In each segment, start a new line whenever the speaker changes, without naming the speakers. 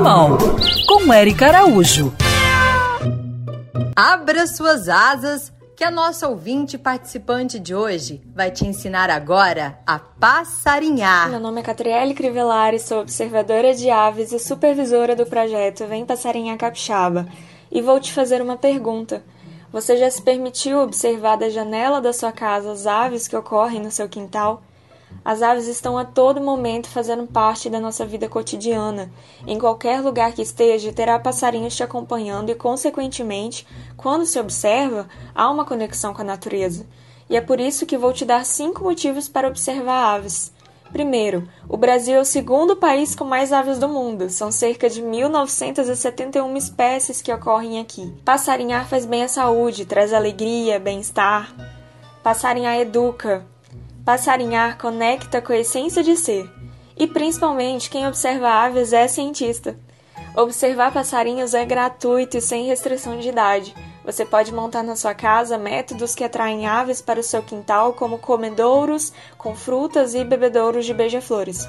Animal, com Eric Araújo.
Abra suas asas, que a nossa ouvinte participante de hoje vai te ensinar agora a passarinhar.
Meu nome é Catriele Crivellari, sou observadora de aves e supervisora do projeto Vem Passarinhar Capixaba. E vou te fazer uma pergunta. Você já se permitiu observar da janela da sua casa as aves que ocorrem no seu quintal? As aves estão a todo momento fazendo parte da nossa vida cotidiana. Em qualquer lugar que esteja, terá passarinhos te acompanhando e, consequentemente, quando se observa, há uma conexão com a natureza. E é por isso que vou te dar cinco motivos para observar aves. Primeiro, o Brasil é o segundo país com mais aves do mundo. São cerca de 1.971 espécies que ocorrem aqui. Passarinhar faz bem à saúde, traz alegria, bem-estar. Passarinhar educa, Passarinhar conecta com a essência de ser, e principalmente quem observa aves é cientista. Observar passarinhos é gratuito e sem restrição de idade. Você pode montar na sua casa métodos que atraem aves para o seu quintal, como comedouros com frutas e bebedouros de beija-flores.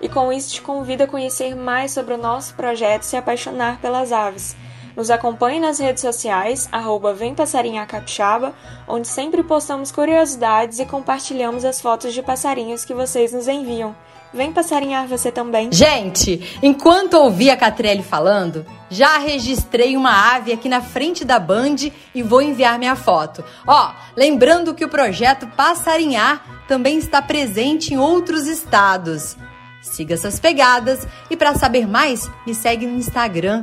E com isso te convido a conhecer mais sobre o nosso projeto e se apaixonar pelas aves. Nos acompanhe nas redes sociais, arroba Vem Passarinhar Capixaba, onde sempre postamos curiosidades e compartilhamos as fotos de passarinhos que vocês nos enviam. Vem passarinhar você também.
Gente, enquanto ouvi a Catriele falando, já registrei uma ave aqui na frente da Band e vou enviar minha foto. Ó, lembrando que o projeto Passarinhar também está presente em outros estados. Siga essas pegadas e para saber mais, me segue no Instagram